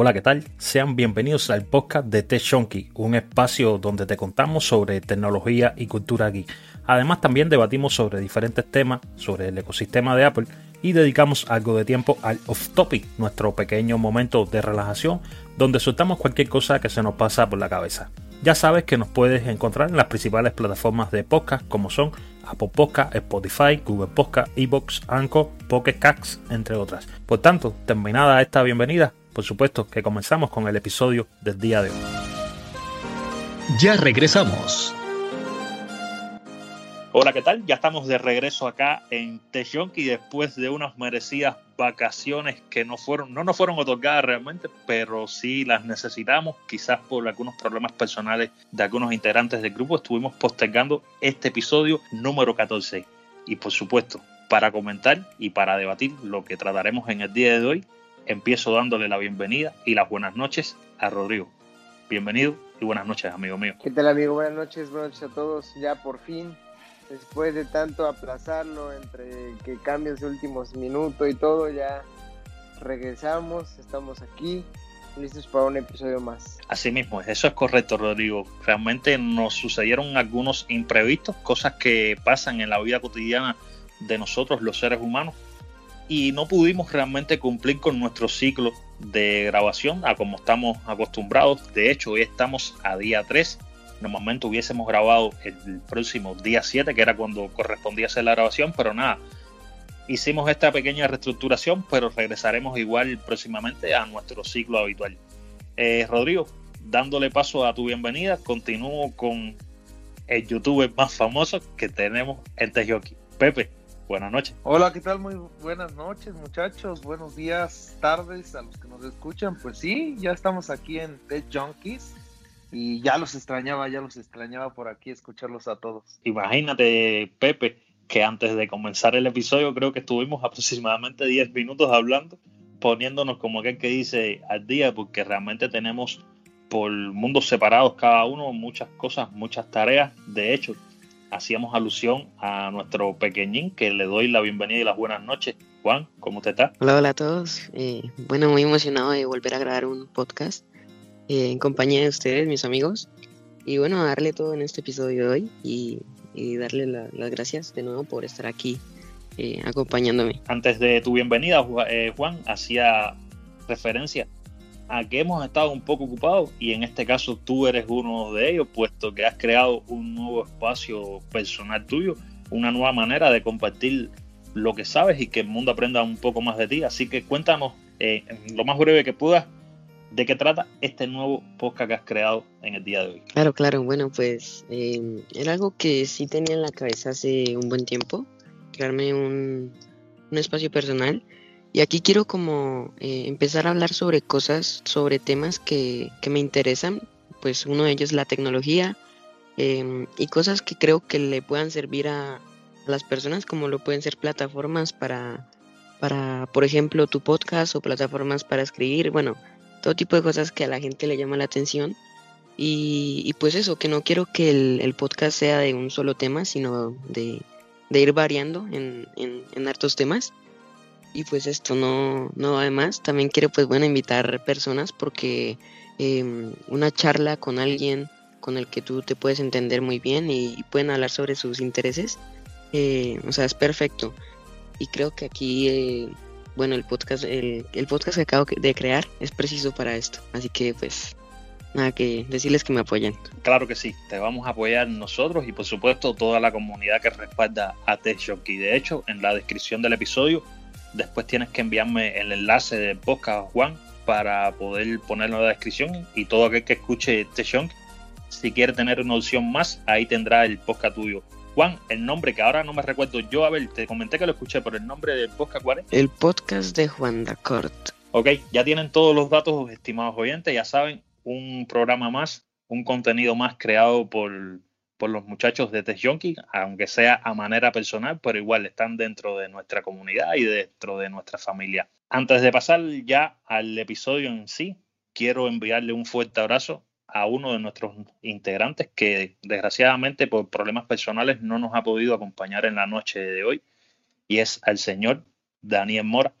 Hola, ¿qué tal? Sean bienvenidos al podcast de Tech un espacio donde te contamos sobre tecnología y cultura geek. Además, también debatimos sobre diferentes temas sobre el ecosistema de Apple y dedicamos algo de tiempo al off topic, nuestro pequeño momento de relajación donde soltamos cualquier cosa que se nos pasa por la cabeza. Ya sabes que nos puedes encontrar en las principales plataformas de podcast como son Apple Podcast, Spotify, Google Podcast, Evox, Anchor, Pocket Casts, entre otras. Por tanto, terminada esta bienvenida, por supuesto que comenzamos con el episodio del día de hoy. Ya regresamos. Hola, ¿qué tal? Ya estamos de regreso acá en y después de unas merecidas vacaciones que no fueron, no nos fueron otorgadas realmente, pero sí las necesitamos, quizás por algunos problemas personales de algunos integrantes del grupo, estuvimos postergando este episodio número 14. Y por supuesto, para comentar y para debatir lo que trataremos en el día de hoy, empiezo dándole la bienvenida y las buenas noches a Rodrigo. Bienvenido y buenas noches, amigo mío. ¿Qué tal, amigo? Buenas noches, buenas noches a todos. Ya por fin después de tanto aplazarlo, entre que cambios de últimos minutos y todo, ya regresamos, estamos aquí, listos para un episodio más. Así mismo, eso es correcto, Rodrigo. Realmente nos sucedieron algunos imprevistos, cosas que pasan en la vida cotidiana de nosotros, los seres humanos, y no pudimos realmente cumplir con nuestro ciclo de grabación a como estamos acostumbrados. De hecho, hoy estamos a día 3 Normalmente hubiésemos grabado el próximo día 7, que era cuando correspondía hacer la grabación, pero nada, hicimos esta pequeña reestructuración, pero regresaremos igual próximamente a nuestro ciclo habitual. Eh, Rodrigo, dándole paso a tu bienvenida, continúo con el youtuber más famoso que tenemos en Tejoki. Pepe, buenas noches. Hola, ¿qué tal? Muy buenas noches, muchachos. Buenos días, tardes a los que nos escuchan. Pues sí, ya estamos aquí en Tech Junkies y ya los extrañaba, ya los extrañaba por aquí escucharlos a todos. Imagínate, Pepe, que antes de comenzar el episodio creo que estuvimos aproximadamente 10 minutos hablando, poniéndonos como aquel que dice al día, porque realmente tenemos por mundos separados cada uno muchas cosas, muchas tareas. De hecho, hacíamos alusión a nuestro pequeñín, que le doy la bienvenida y las buenas noches. Juan, ¿cómo te está? Hola, hola a todos. Eh, bueno, muy emocionado de volver a grabar un podcast eh, en compañía de ustedes, mis amigos. Y bueno, darle todo en este episodio de hoy y, darle las gracias de nuevo por estar aquí eh, acompañándome. Antes de tu bienvenida, eh, Juan, hacía referencia a que hemos estado un poco ocupados y en este caso tú eres uno de ellos, puesto que has creado un nuevo espacio personal tuyo, una nueva manera de compartir lo que sabes y que el mundo aprenda un poco más de ti. Así que cuéntanos lo más breve que puedas ¿De qué trata este nuevo podcast que has creado en el día de hoy? Claro, claro. Bueno, pues em, era algo que sí tenía en la cabeza hace un buen tiempo, crearme un, espacio personal. Y aquí quiero como eh, empezar a hablar sobre cosas, sobre temas que, me interesan. Pues uno de ellos la tecnología em, y cosas que creo que le puedan servir a, las personas, como lo pueden ser plataformas para, para, por ejemplo, tu podcast o plataformas para escribir. Bueno, todo tipo de cosas que a la gente le llama la atención. Y, pues eso, que no quiero que el, podcast sea de un solo tema, sino de, ir variando en, en, hartos temas. Y pues esto no, no además, también quiero pues bueno invitar personas porque em, una charla con alguien con el que tú te puedes entender muy bien y, pueden hablar sobre sus intereses, eh, o sea, es perfecto. Y creo que aquí eh, bueno, el podcast, el, podcast que acabo de crear es preciso para esto. Así que pues nada que decirles que me apoyen. Claro que sí, te vamos a apoyar nosotros y por supuesto toda la comunidad que respalda a TechShock. Y de hecho, en la descripción del episodio, después tienes que enviarme el enlace del podcast Juan para poder ponerlo en la descripción y todo aquel que escuche TechShock, si quiere tener una opción más, ahí tendrá el podcast tuyo Juan, el nombre que ahora no me recuerdo yo, a ver, te comenté que lo escuché, pero el nombre del podcast, ¿cuál es? El podcast de Juan Dacort. Ok, ya tienen todos los datos, estimados oyentes, ya saben, un programa más, un contenido más creado por, los muchachos de Test Junkie, aunque sea a manera personal, pero igual están dentro de nuestra comunidad y dentro de nuestra familia. Antes de pasar ya al episodio en sí, quiero enviarle un fuerte abrazo a uno de nuestros integrantes que desgraciadamente por problemas personales no nos ha podido acompañar en la noche de hoy y es al señor Daniel Mora.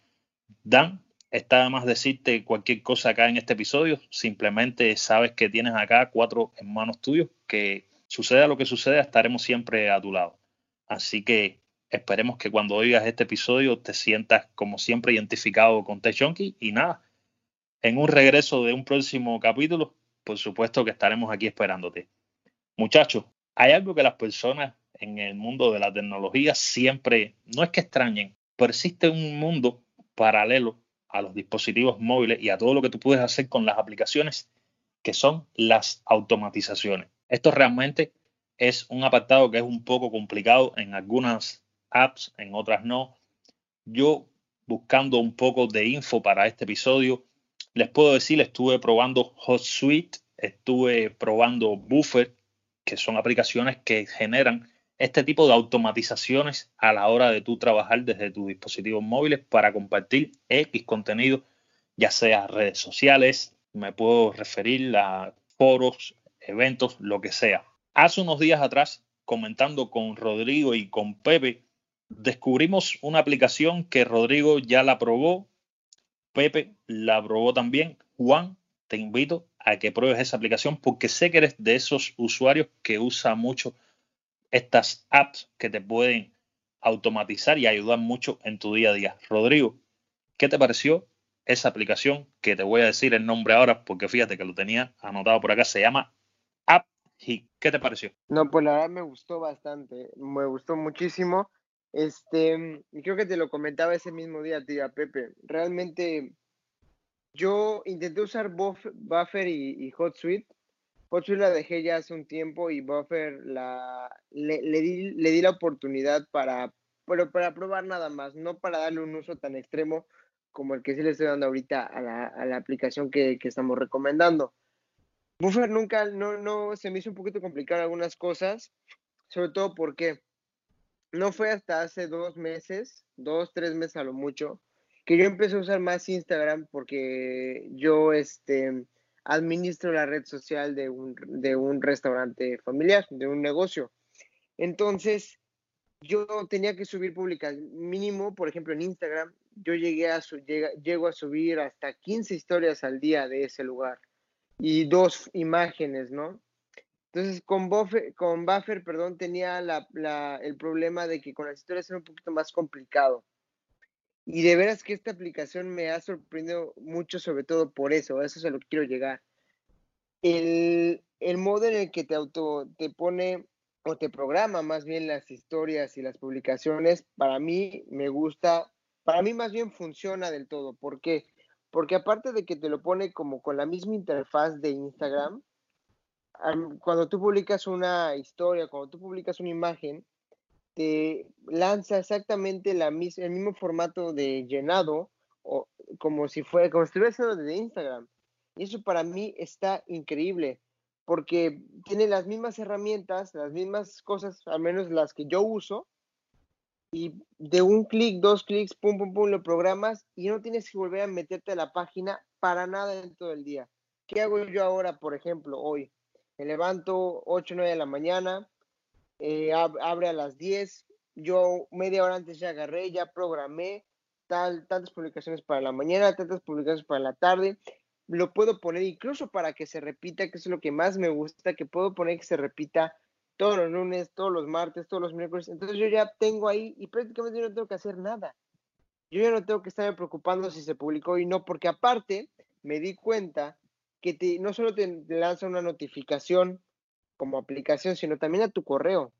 Dan, está de más decirte cualquier cosa acá en este episodio. Simplemente sabes que tienes acá cuatro hermanos tuyos que suceda lo que suceda, estaremos siempre a tu lado. Así que esperemos que cuando oigas este episodio te sientas como siempre identificado con Tech y nada, en un regreso de un próximo capítulo, por supuesto que estaremos aquí esperándote. Muchachos, hay algo que las personas en el mundo de la tecnología siempre, no es que extrañen, pero existe un mundo paralelo a los dispositivos móviles y a todo lo que tú puedes hacer con las aplicaciones, que son las automatizaciones. Esto realmente es un apartado que es un poco complicado en algunas apps, en otras no. Yo buscando un poco de info para este episodio, les puedo decir, estuve probando HotSuite, estuve probando Buffer, que son aplicaciones que generan este tipo de automatizaciones a la hora de tú trabajar desde tus dispositivos móviles para compartir X contenido, ya sea redes sociales, me puedo referir a foros, eventos, lo que sea. Hace unos días atrás, comentando con Rodrigo y con Pepe, descubrimos una aplicación que Rodrigo ya la probó, Pepe la probó también. Juan, te invito a que pruebes esa aplicación porque sé que eres de esos usuarios que usa mucho estas apps que te pueden automatizar y ayudar mucho en tu día a día. Rodrigo, ¿qué te pareció esa aplicación que te voy a decir el nombre ahora porque fíjate que lo tenía anotado por acá? Se llama AppHi. ¿Qué te pareció? No, pues la verdad me gustó bastante, me gustó muchísimo. Este, y creo que te lo comentaba ese mismo día, tía Pepe. Realmente yo intenté usar Buffer y, HotSuite. HotSuite la dejé ya hace un tiempo y Buffer la, le, di, le di la oportunidad para, pero para probar nada más, no para darle un uso tan extremo como el que sí le estoy dando ahorita a la, a la aplicación que, que, estamos recomendando. Buffer nunca, no, no, se me hizo un poquito complicado algunas cosas, sobre todo porque no fue hasta hace dos meses, dos, tres meses a lo mucho, que yo empecé a usar más Instagram porque yo este, administro la red social de un, de un restaurante familiar, de un negocio. Entonces, yo tenía que subir públicas mínimo, por ejemplo, en Instagram, yo llegué a su, llego a subir hasta 15 historias al día de ese lugar y dos imágenes, ¿no? Entonces, con Buffer, con Buffer perdón, tenía el problema de que con las historias era un poquito más complicado. Y de veras que esta aplicación me ha sorprendido mucho, sobre todo por eso, a eso es lo que quiero llegar. El, el modo en el que te auto, te pone o te programa más bien las historias y las publicaciones, para mí me gusta, para mí más bien funciona del todo. ¿Por qué? Porque aparte de que te lo pone como con la misma interfaz de Instagram, cuando tú publicas una historia, cuando tú publicas una imagen, te lanza exactamente la el mismo formato de llenado, o como si fuera, como si estuviera de Instagram. Y eso para mí está increíble, porque tiene las mismas herramientas, las mismas cosas, al menos las que yo uso, y de un clic, dos clics, pum, pum, pum, lo programas y no tienes que volver a meterte a la página para nada en todo el día. ¿Qué hago yo ahora, por ejemplo, hoy? me levanto 8 o 9 de la mañana, eh, abre a las 10, yo media hora antes ya agarré, ya programé tal, tantas publicaciones para la mañana, tantas publicaciones para la tarde, lo puedo poner incluso para que se repita, que es lo que más me gusta, que puedo poner que se repita todos los lunes, todos los martes, todos los miércoles. Entonces yo ya tengo ahí y prácticamente no tengo que hacer nada. Yo ya no tengo que estarme preocupando si se publicó y no, porque aparte me di cuenta que no solo te lanza una notificación como aplicación, sino también a tu correo.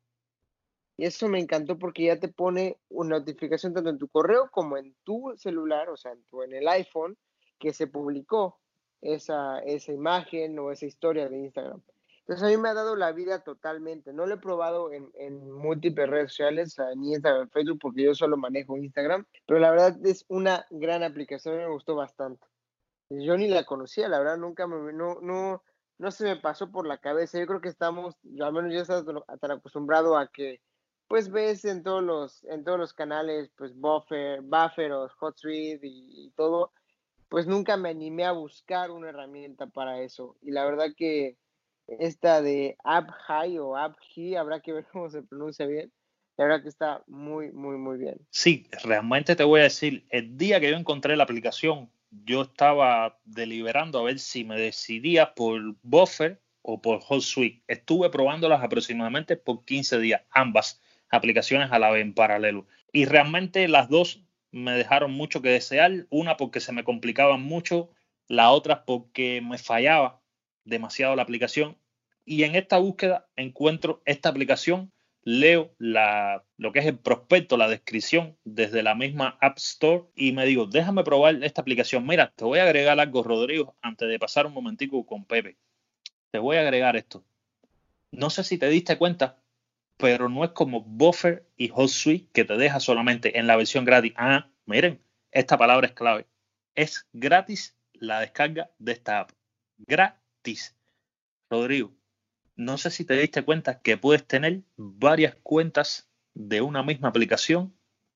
Y eso me encantó porque ya te pone una notificación tanto en tu correo como en tu celular, o sea, en, en el iPhone, que se publicó esa, esa imagen o esa historia de Instagram. Entonces a mí me ha dado la vida totalmente. No lo he probado en, en múltiples redes sociales, ni Instagram, Facebook, porque yo solo manejo Instagram, pero la verdad es una gran aplicación, me gustó bastante. Yo ni la conocía, la verdad, nunca me, no, no, no se me pasó por la cabeza. Yo creo que estamos, al menos yo estaba tan acostumbrado a que, pues ves en todos los, en todos los canales, pues Buffer, Buffer o HotSuite y, y todo, pues nunca me animé a buscar una herramienta para eso. Y la verdad que esta de High o He, habrá que ver cómo se pronuncia bien. La verdad que está muy, muy, muy bien. Sí, realmente te voy a decir, el día que yo encontré la aplicación, yo estaba deliberando a ver si me decidía por Buffer o por HotSuite. Estuve probándolas aproximadamente por 15 días, ambas aplicaciones a la vez en paralelo. Y realmente las dos me dejaron mucho que desear, una porque se me complicaban mucho, la otra porque me fallaba demasiado la aplicación. Y en esta búsqueda encuentro esta aplicación, leo la, lo que es el prospecto, la descripción desde la misma App Store y me digo, déjame probar esta aplicación. Mira, te voy a agregar algo, Rodrigo, antes de pasar un momentico con Pepe. Te voy a agregar esto. No sé si te diste cuenta, pero no es como Buffer y HotSuite que te deja solamente en la versión gratis. Ah, miren, esta palabra es clave. Es gratis la descarga de esta app. Gratis. Rodrigo, no sé si te diste cuenta que puedes tener varias cuentas de una misma aplicación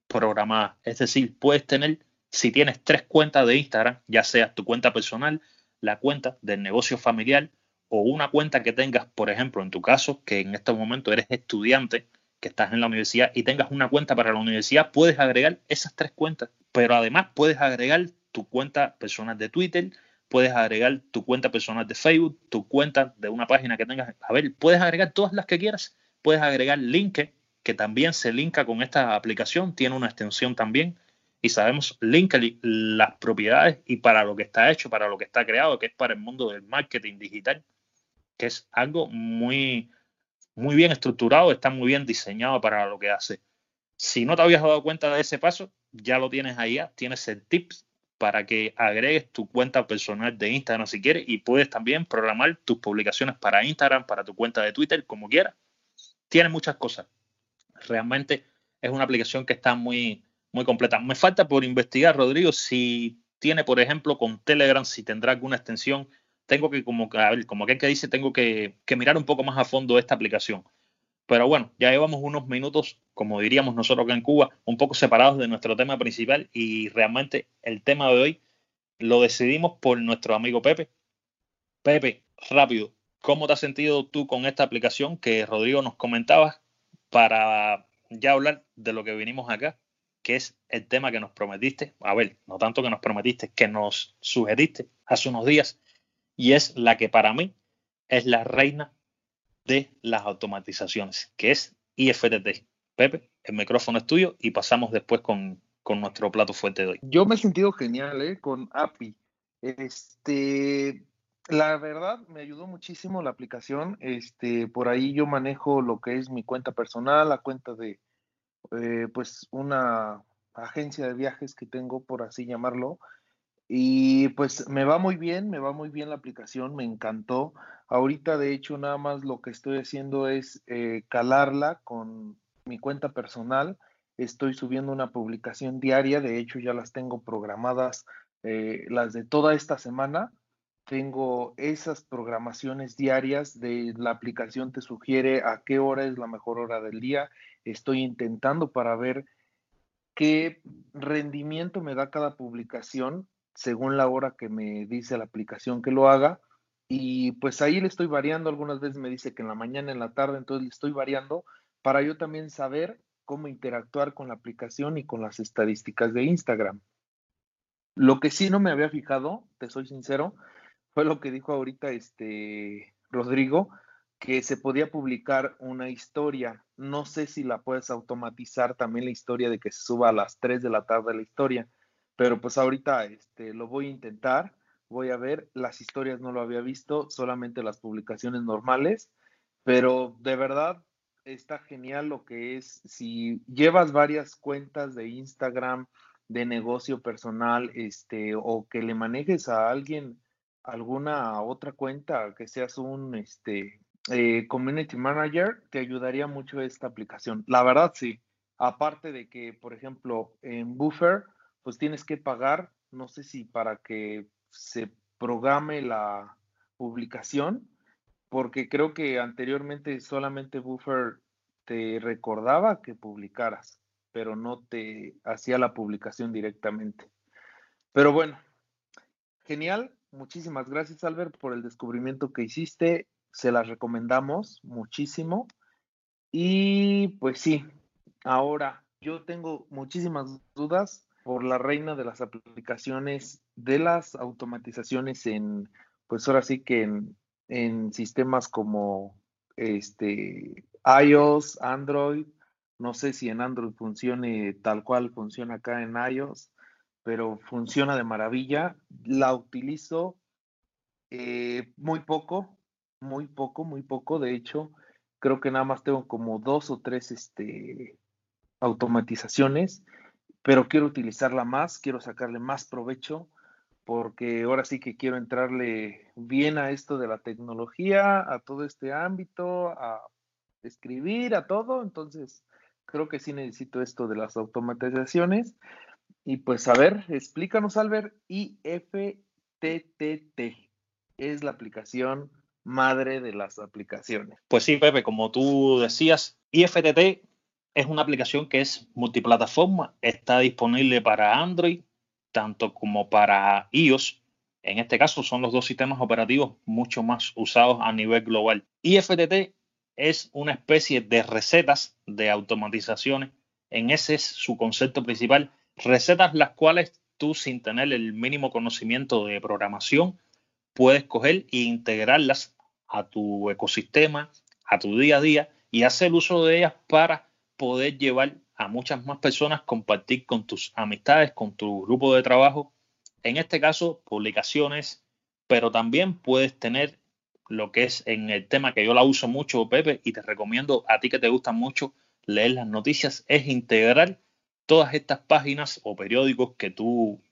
programada. Es decir, puedes tener, si tienes tres cuentas de Instagram, ya sea tu cuenta personal, la cuenta del negocio familiar o una cuenta que tengas, por ejemplo, en tu caso, que en este momento eres estudiante, que estás en la universidad y tengas una cuenta para la universidad, puedes agregar esas tres cuentas. Pero además puedes agregar tu cuenta personal de Twitter, puedes agregar tu cuenta personal de Facebook, tu cuenta de una página que tengas. A ver, puedes agregar todas las que quieras. Puedes agregar LinkedIn, que también se linka con esta aplicación, tiene una extensión también. Y sabemos LinkedIn, las propiedades y para lo que está hecho, para lo que está creado, que es para el mundo del marketing digital que es algo muy, muy bien estructurado, está muy bien diseñado para lo que hace. Si no te habías dado cuenta de ese paso, ya lo tienes ahí, tienes el tips para que agregues tu cuenta personal de Instagram si quieres y puedes también programar tus publicaciones para Instagram, para tu cuenta de Twitter, como quieras. Tiene muchas cosas. Realmente es una aplicación que está muy, muy completa. Me falta por investigar, Rodrigo, si tiene, por ejemplo, con Telegram, si tendrá alguna extensión tengo que, como, a como aquel que dice, tengo que, mirar un poco más a fondo esta aplicación. Pero bueno, ya llevamos unos minutos, como diríamos nosotros acá en Cuba, un poco separados de nuestro tema principal y realmente el tema de hoy lo decidimos por nuestro amigo Pepe. Pepe, rápido, ¿cómo te has sentido tú con esta aplicación que Rodrigo nos comentaba para ya hablar de lo que vinimos acá, que es el tema que nos prometiste? A ver, no tanto que nos prometiste, que nos sugeriste hace unos días y es la que para mí es la reina de las automatizaciones, que es IFTT. Pepe, el micrófono es tuyo y pasamos después con, nuestro plato fuerte de hoy. Yo me he sentido genial ¿eh? con API. Este, la verdad me ayudó muchísimo la aplicación. Este, por ahí yo manejo lo que es mi cuenta personal, la cuenta de eh, pues una agencia de viajes que tengo, por así llamarlo, y pues me va muy bien, me va muy bien la aplicación, me encantó. Ahorita de hecho nada más lo que estoy haciendo es eh, calarla con mi cuenta personal. Estoy subiendo una publicación diaria, de hecho ya las tengo programadas, eh, las de toda esta semana. Tengo esas programaciones diarias de la aplicación te sugiere a qué hora es la mejor hora del día. Estoy intentando para ver qué rendimiento me da cada publicación según la hora que me dice la aplicación que lo haga. Y pues ahí le estoy variando, algunas veces me dice que en la mañana, en la tarde, entonces le estoy variando para yo también saber cómo interactuar con la aplicación y con las estadísticas de Instagram. Lo que sí no me había fijado, te soy sincero, fue lo que dijo ahorita este Rodrigo, que se podía publicar una historia. No sé si la puedes automatizar también la historia de que se suba a las 3 de la tarde la historia. Pero pues ahorita este, lo voy a intentar, voy a ver, las historias no lo había visto, solamente las publicaciones normales, pero de verdad está genial lo que es, si llevas varias cuentas de Instagram, de negocio personal, este, o que le manejes a alguien alguna otra cuenta, que seas un este, eh, community manager, te ayudaría mucho esta aplicación. La verdad, sí. Aparte de que, por ejemplo, en Buffer, pues tienes que pagar, no sé si para que se programe la publicación, porque creo que anteriormente solamente Buffer te recordaba que publicaras, pero no te hacía la publicación directamente. Pero bueno, genial. Muchísimas gracias, Albert, por el descubrimiento que hiciste. Se las recomendamos muchísimo. Y pues sí, ahora yo tengo muchísimas dudas por la reina de las aplicaciones, de las automatizaciones en, pues ahora sí que en, sistemas como este iOS, Android, no sé si en Android funcione tal cual funciona acá en iOS, pero funciona de maravilla. La utilizo eh, muy poco, muy poco, muy poco. De hecho, creo que nada más tengo como dos o tres este, automatizaciones, pero quiero utilizarla más, quiero sacarle más provecho, porque ahora sí que quiero entrarle bien a esto de la tecnología, a todo este ámbito, a escribir, a todo. Entonces, creo que sí necesito esto de las automatizaciones. Y pues a ver, explícanos, Albert, IFTTT es la aplicación madre de las aplicaciones. Pues sí, Pepe, como tú decías, IFTT es una aplicación que es multiplataforma, está disponible para Android, tanto como para iOS. En este caso son los dos sistemas operativos mucho más usados a nivel global. IFTT es una especie de recetas de automatizaciones. En ese es su concepto principal Recetas las cuales tú sin tener el mínimo conocimiento de programación puedes coger e integrarlas a tu ecosistema, a tu día a día y hacer uso de ellas para poder llevar a muchas más personas, compartir con tus amistades, con tu grupo de trabajo. En este caso, publicaciones, pero también puedes tener lo que es en el tema que yo la uso mucho, Pepe, y te recomiendo a ti que te gusta mucho leer las noticias, es integrar todas estas páginas o periódicos que tú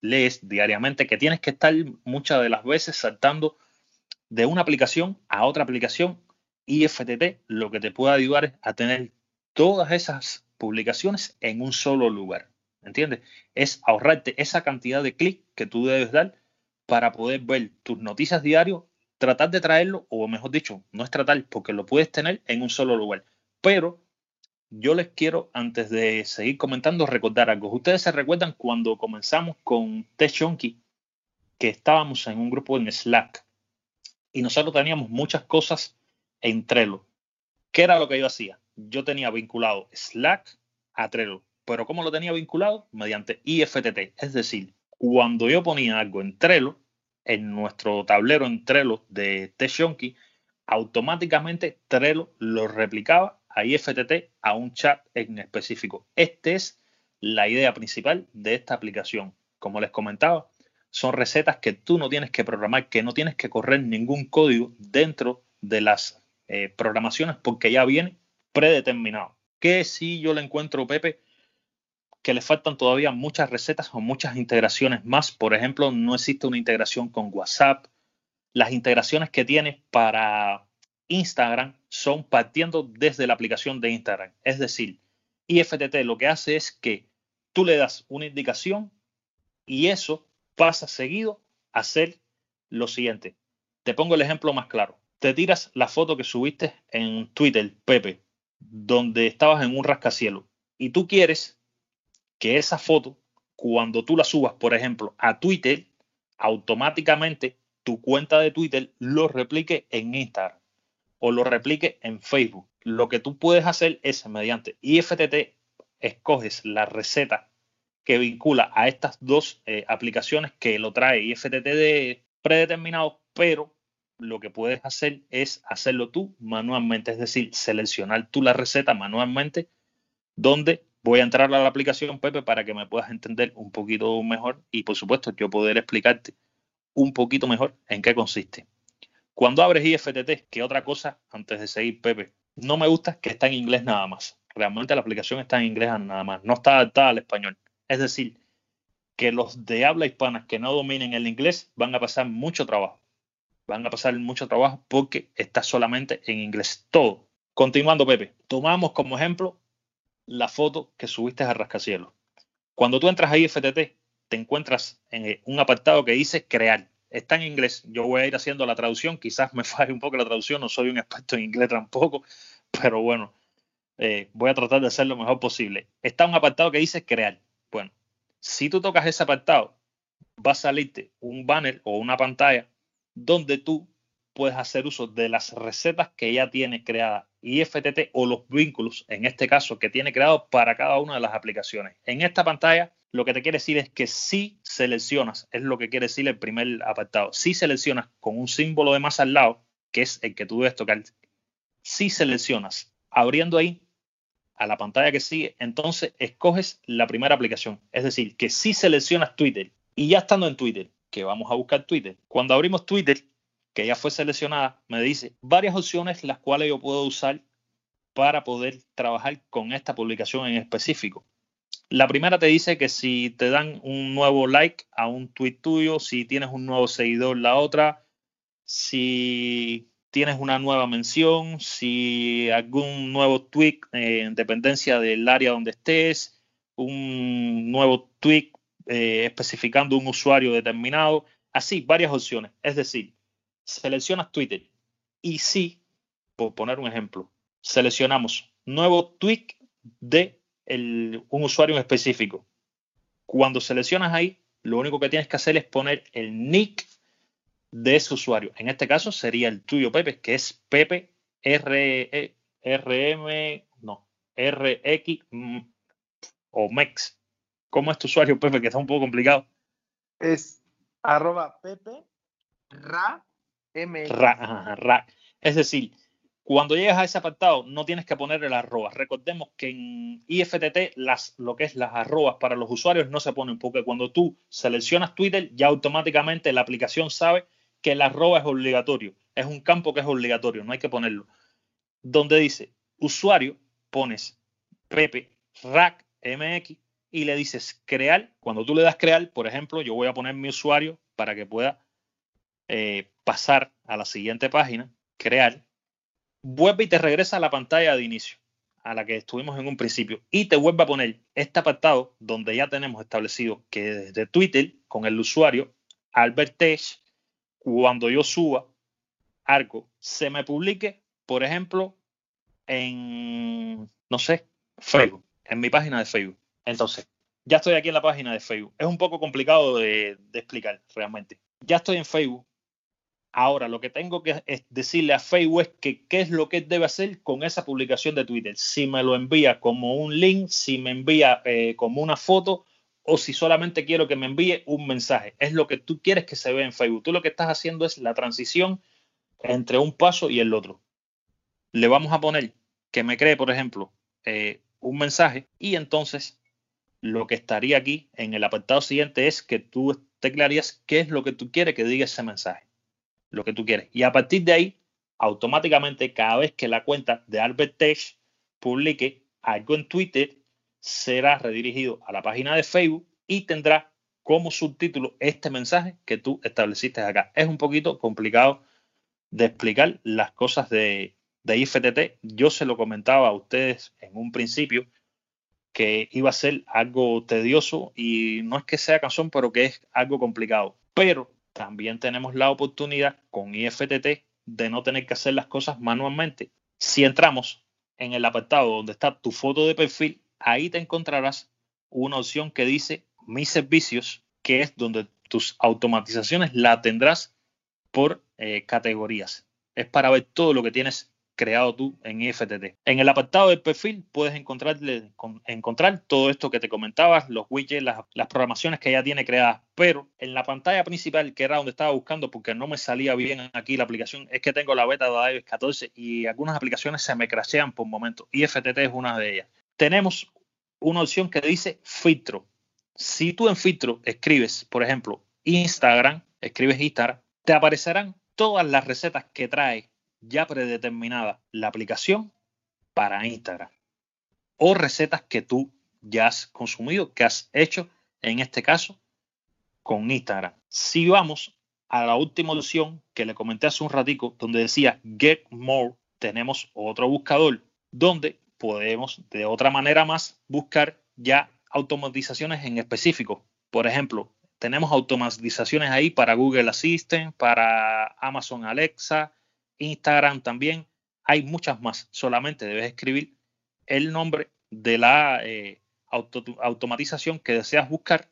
lees diariamente, que tienes que estar muchas de las veces saltando de una aplicación a otra aplicación y FTT lo que te puede ayudar es a tener todas esas publicaciones en un solo lugar. ¿Entiendes? Es ahorrarte esa cantidad de clics que tú debes dar para poder ver tus noticias diarios, tratar de traerlo, o mejor dicho, no es tratar porque lo puedes tener en un solo lugar, pero yo les quiero, antes de seguir comentando, recordar algo. Ustedes se recuerdan cuando comenzamos con TechJunkie, que estábamos en un grupo en Slack y nosotros teníamos muchas cosas en Trello. ¿Qué era lo que yo hacía? Yo tenía vinculado Slack a Trello, pero ¿cómo lo tenía vinculado? Mediante IFTT. Es decir, cuando yo ponía algo en Trello, en nuestro tablero en Trello de TechJunkie, automáticamente Trello lo replicaba a IFTT a un chat en específico. Esta es la idea principal de esta aplicación. Como les comentaba, son recetas que tú no tienes que programar, que no tienes que correr ningún código dentro de las eh, programaciones porque ya viene predeterminado. Que si yo le encuentro, Pepe, que le faltan todavía muchas recetas o muchas integraciones más. Por ejemplo, no existe una integración con WhatsApp. Las integraciones que tiene para Instagram son partiendo desde la aplicación de Instagram. Es decir, IFTT lo que hace es que tú le das una indicación y eso pasa seguido a hacer lo siguiente. Te pongo el ejemplo más claro. Te tiras la foto que subiste en Twitter, Pepe, donde estabas en un rascacielos y tú quieres que esa foto, cuando tú la subas, por ejemplo, a Twitter, automáticamente tu cuenta de Twitter lo replique en Instagram o lo replique en Facebook. Lo que tú puedes hacer es mediante IFTT escoges la receta que vincula a estas dos eh, aplicaciones que lo trae IFTT de predeterminado, pero lo que puedes hacer es hacerlo tú manualmente, es decir, seleccionar tú la receta manualmente, donde voy a entrar a la aplicación Pepe para que me puedas entender un poquito mejor y por supuesto yo poder explicarte un poquito mejor en qué consiste. Cuando abres IFTT, que otra cosa, antes de seguir, Pepe, no me gusta que está en inglés nada más. Realmente la aplicación está en inglés nada más, no está adaptada al español. Es decir, que los de habla hispana que no dominen el inglés van a pasar mucho trabajo. Van a pasar mucho trabajo porque está solamente en inglés todo. Continuando, Pepe, tomamos como ejemplo la foto que subiste a Rascacielos. Cuando tú entras a IFTT, te encuentras en un apartado que dice crear está en inglés. Yo voy a ir haciendo la traducción. Quizás me falle un poco la traducción. No soy un experto en inglés tampoco. Pero bueno, eh, voy a tratar de hacer lo mejor posible. Está un apartado que dice crear. Bueno, si tú tocas ese apartado, va a salirte un banner o una pantalla donde tú puedes hacer uso de las recetas que ya tiene creada IFTT o los vínculos, en este caso, que tiene creado para cada una de las aplicaciones. En esta pantalla lo que te quiere decir es que si seleccionas, es lo que quiere decir el primer apartado, si seleccionas con un símbolo de más al lado, que es el que tú debes tocar, si seleccionas abriendo ahí a la pantalla que sigue, entonces escoges la primera aplicación. Es decir, que si seleccionas Twitter y ya estando en Twitter, que vamos a buscar Twitter, cuando abrimos Twitter, que ya fue seleccionada, me dice varias opciones las cuales yo puedo usar para poder trabajar con esta publicación en específico. La primera te dice que si te dan un nuevo like a un tweet tuyo, si tienes un nuevo seguidor, la otra, si tienes una nueva mención, si algún nuevo tweet eh, en dependencia del área donde estés, un nuevo tweet eh, especificando un usuario determinado, así, varias opciones. Es decir, seleccionas Twitter y si, por poner un ejemplo, seleccionamos nuevo tweet de un usuario específico. Cuando seleccionas ahí, lo único que tienes que hacer es poner el nick de ese usuario. En este caso sería el tuyo, Pepe, que es Pepe R, RM, no, RX mm, o MEX. ¿Cómo es tu usuario, Pepe? Que está un poco complicado. Es arroba Pepe Ra Ra, Es decir, cuando llegas a ese apartado, no tienes que poner el arroba. Recordemos que en IFTT las, lo que es las arrobas para los usuarios no se ponen, porque cuando tú seleccionas Twitter, ya automáticamente la aplicación sabe que el arroba es obligatorio. Es un campo que es obligatorio, no hay que ponerlo. Donde dice usuario, pones Pepe Rack MX y le dices crear. Cuando tú le das crear, por ejemplo, yo voy a poner mi usuario para que pueda eh, pasar a la siguiente página, crear. Vuelve y te regresa a la pantalla de inicio, a la que estuvimos en un principio, y te vuelve a poner este apartado donde ya tenemos establecido que desde Twitter, con el usuario Albert cuando yo suba algo, se me publique, por ejemplo, en, no sé, Facebook, en mi página de Facebook. Entonces, ya estoy aquí en la página de Facebook. Es un poco complicado de, explicar realmente. Ya estoy en Facebook. Ahora, lo que tengo que decirle a Facebook es que qué es lo que debe hacer con esa publicación de Twitter. Si me lo envía como un link, si me envía eh, como una foto o si solamente quiero que me envíe un mensaje. Es lo que tú quieres que se vea en Facebook. Tú lo que estás haciendo es la transición entre un paso y el otro. Le vamos a poner que me cree, por ejemplo, eh, un mensaje y entonces lo que estaría aquí en el apartado siguiente es que tú declararías qué es lo que tú quieres que diga ese mensaje. Lo que tú quieres. Y a partir de ahí, automáticamente cada vez que la cuenta de Albert Tech publique algo en Twitter, será redirigido a la página de Facebook y tendrá como subtítulo este mensaje que tú estableciste acá. Es un poquito complicado de explicar las cosas de, de IFTT. Yo se lo comentaba a ustedes en un principio que iba a ser algo tedioso y no es que sea canción, pero que es algo complicado. Pero también tenemos la oportunidad con IFTT de no tener que hacer las cosas manualmente. Si entramos en el apartado donde está tu foto de perfil, ahí te encontrarás una opción que dice mis servicios, que es donde tus automatizaciones la tendrás por eh, categorías. Es para ver todo lo que tienes creado tú en IFTT. En el apartado del perfil puedes encontrarle, encontrar todo esto que te comentabas, los widgets, las, las, programaciones que ya tiene creadas, pero en la pantalla principal, que era donde estaba buscando porque no me salía bien aquí la aplicación, es que tengo la beta de iOS 14 y algunas aplicaciones se me crashean por momentos. IFTT es una de ellas tenemos una opción que dice filtro. Si tú en filtro escribes, por ejemplo, Instagram, escribes Instagram, te aparecerán todas las recetas que trae ya predeterminada la aplicación para Instagram. O recetas que tú ya has consumido, que has hecho, en este caso, con Instagram. Si vamos a la última opción que le comenté hace un ratico, donde decía Get More, tenemos otro buscador donde podemos de otra manera más buscar ya automatizaciones en específico. Por ejemplo, tenemos automatizaciones ahí para Google Assistant, para Amazon Alexa, Instagram también. Hay muchas más. Solamente debes escribir el nombre de la eh, automatización que deseas buscar.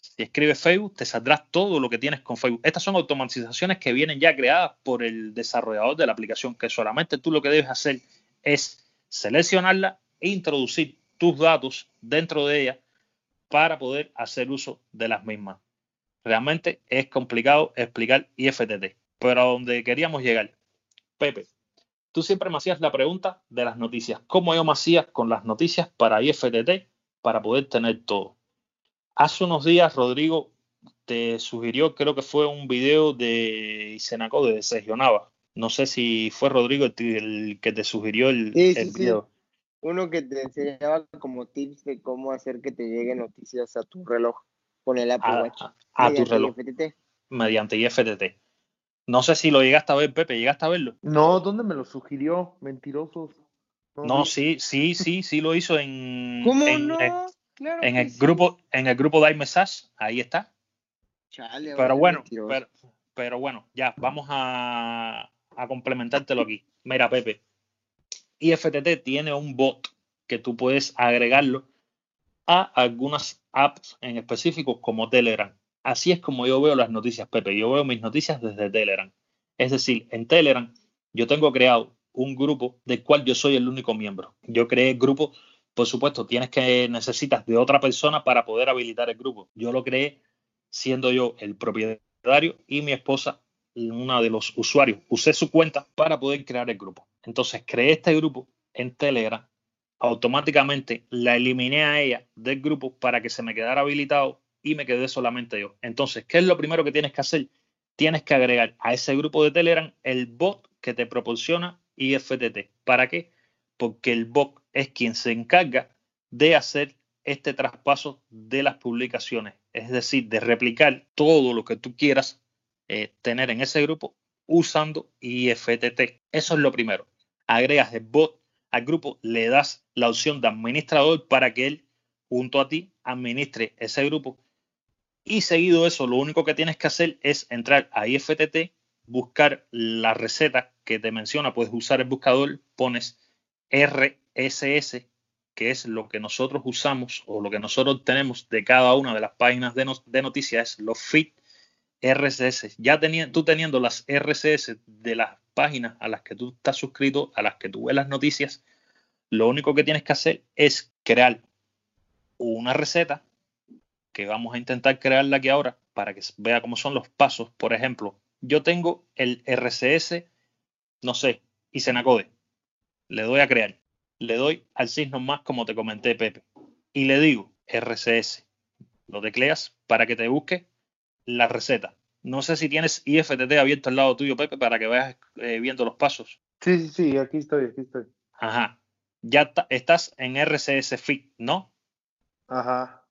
Si escribes Facebook, te saldrá todo lo que tienes con Facebook. Estas son automatizaciones que vienen ya creadas por el desarrollador de la aplicación, que solamente tú lo que debes hacer es seleccionarla e introducir tus datos dentro de ella para poder hacer uso de las mismas. Realmente es complicado explicar IFTT, pero a donde queríamos llegar. Pepe, tú siempre me hacías la pregunta de las noticias. ¿Cómo yo me hacía con las noticias para IFTT para poder tener todo? Hace unos días, Rodrigo te sugirió, creo que fue un video de Isenaco de Sergio Nava. No sé si fue Rodrigo el, que te sugirió el, video. Uno que te enseñaba como tips de cómo hacer que te lleguen noticias a tu reloj con el Apple Watch. A, tu reloj. Mediante IFTT. No sé si lo llegaste a ver, Pepe, ¿llegaste a verlo? No, ¿dónde me lo sugirió? Mentirosos. No, sí, sí, sí, sí lo hizo en. ¿Cómo en, no? En, el grupo, en el grupo de iMessage, ahí está. pero bueno, pero, bueno, ya, vamos a, a complementártelo aquí. Mira, Pepe, IFTT tiene un bot que tú puedes agregarlo a algunas apps en específico como Telegram. Así es como yo veo las noticias, Pepe. Yo veo mis noticias desde Telegram. Es decir, en Telegram yo tengo creado un grupo del cual yo soy el único miembro. Yo creé el grupo, por supuesto, tienes que necesitas de otra persona para poder habilitar el grupo. Yo lo creé siendo yo el propietario y mi esposa una de los usuarios. Usé su cuenta para poder crear el grupo. Entonces creé este grupo en Telegram. Automáticamente la eliminé a ella del grupo para que se me quedara habilitado y me quedé solamente yo. Entonces, ¿qué es lo primero que tienes que hacer? Tienes que agregar a ese grupo de Telegram el bot que te proporciona IFTT. ¿Para qué? Porque el bot es quien se encarga de hacer este traspaso de las publicaciones, es decir, de replicar todo lo que tú quieras eh, tener en ese grupo usando IFTT. Eso es lo primero. Agregas el bot al grupo, le das la opción de administrador para que él, junto a ti, administre ese grupo y seguido eso, lo único que tienes que hacer es entrar a IFTT, buscar la receta que te menciona, puedes usar el buscador, pones RSS, que es lo que nosotros usamos o lo que nosotros tenemos de cada una de las páginas de, noticias, los feed RSS. Ya tú teniendo las RSS de las páginas a las que tú estás suscrito, a las que tú ves las noticias, lo único que tienes que hacer es crear una receta que vamos a intentar crearla aquí ahora para que vea cómo son los pasos. Por ejemplo, yo tengo el RCS, no sé, y Senacode. Le doy a crear. Le doy al signo más como te comenté, Pepe. Y le digo RCS. Lo tecleas para que te busque la receta. No sé si tienes IFTT abierto al lado tuyo, Pepe, para que vayas eh, viendo los pasos. Sí, sí, sí, aquí estoy, aquí estoy. Ajá. Ya estás en RCS Fit, ¿no? Ajá.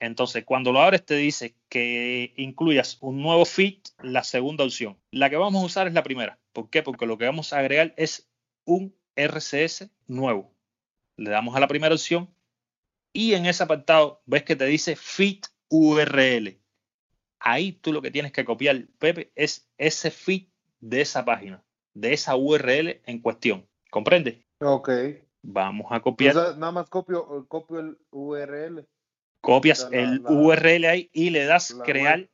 Entonces, cuando lo abres te dice que incluyas un nuevo feed, la segunda opción. La que vamos a usar es la primera. ¿Por qué? Porque lo que vamos a agregar es un RCS nuevo. Le damos a la primera opción y en ese apartado ves que te dice feed URL. Ahí tú lo que tienes que copiar, Pepe, es ese feed de esa página, de esa URL en cuestión. ¿Comprende? Ok. Vamos a copiar. nada más copio, copio el URL copias el URL ahí y le das crear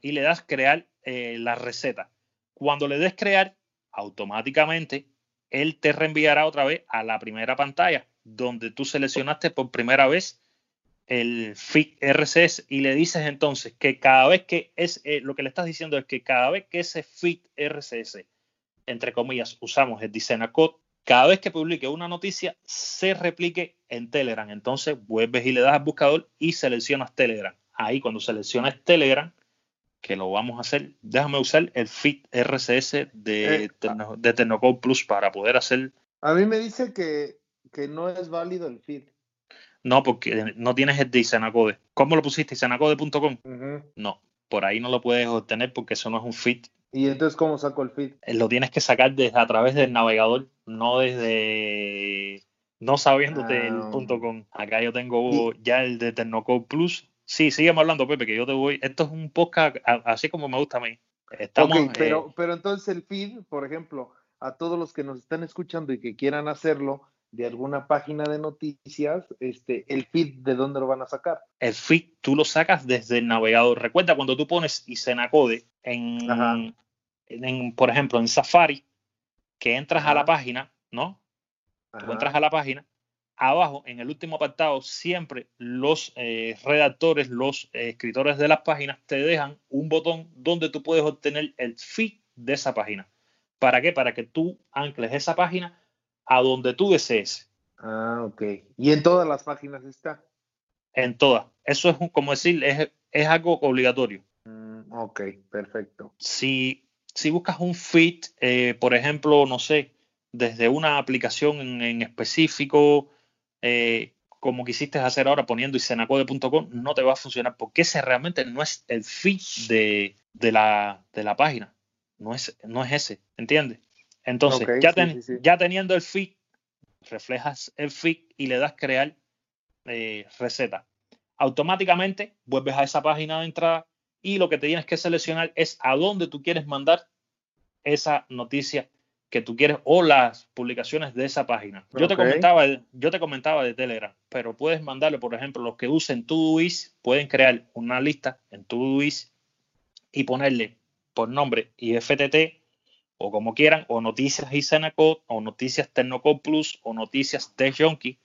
y le das crear eh, la receta. Cuando le des crear, automáticamente él te reenviará otra vez a la primera pantalla donde tú seleccionaste por primera vez el feed RCS y le dices entonces que cada vez que es eh, lo que le estás diciendo es que cada vez que ese feed RCS entre comillas usamos el Designer Code cada vez que publique una noticia, se replique en Telegram. Entonces vuelves y le das al buscador y seleccionas Telegram. Ahí cuando seleccionas Telegram, que lo vamos a hacer, déjame usar el feed RCS de, eh, de Tecnocode Plus para poder hacer... A mí me dice que, no es válido el feed. No, porque no tienes el de Isenacode. ¿Cómo lo pusiste? ¿Isenacode.com? No, por ahí no lo puedes obtener porque eso no es un feed ¿Y entonces cómo saco el feed? Eh, lo tienes que sacar desde a través del navegador, no desde no sabiéndote el ah. punto com. Acá yo tengo ya el de Tecnocode Plus. Sí, sígueme hablando, Pepe, que yo te voy. Esto es un podcast así como me gusta a mí. Estamos, pero, eh, pero entonces el feed, por ejemplo, a todos los que nos están escuchando y que quieran hacerlo de alguna página de noticias, este, el feed, ¿de dónde lo van a sacar? El feed tú lo sacas desde el navegador. Recuerda cuando tú pones Isenacode en, por ejemplo, en Safari, que entras a la página, ¿no? Tú entras a la página abajo, en el último apartado, siempre los eh, redactores, los eh, escritores de las páginas te dejan un botón donde tú puedes obtener el feed de esa página. ¿Para qué? Para que tú ancles esa página a donde tú desees. Ah, ok. ¿Y en todas las páginas está? En todas. Eso es como decir, es, es algo obligatorio. Mm, ok, perfecto. Si, si buscas un feed, eh, por ejemplo, no sé, desde una aplicación en, en específico, eh, como quisiste hacer ahora poniendo isenacode.com, no te va a funcionar porque ese realmente no es el feed de, de, la, de la página. No es, no es ese, ¿entiendes? Entonces, Ok, ya, sí, ten- sí, sí. ya teniendo el feed, reflejas el feed y le das crear eh, receta. Automáticamente vuelves a esa página de entrada y lo que te tienes que seleccionar es a dónde tú quieres mandar esa noticia que tú quieres o las publicaciones de esa página. Yo te comentaba, yo te comentaba de Telegram, pero puedes mandarle, por ejemplo, los que usen Todoist pueden crear una lista en Todoist y ponerle por nombre IFTT o como quieran, o noticias Isenacode, o noticias Tecnocode Plus, o noticias Tech Junkie.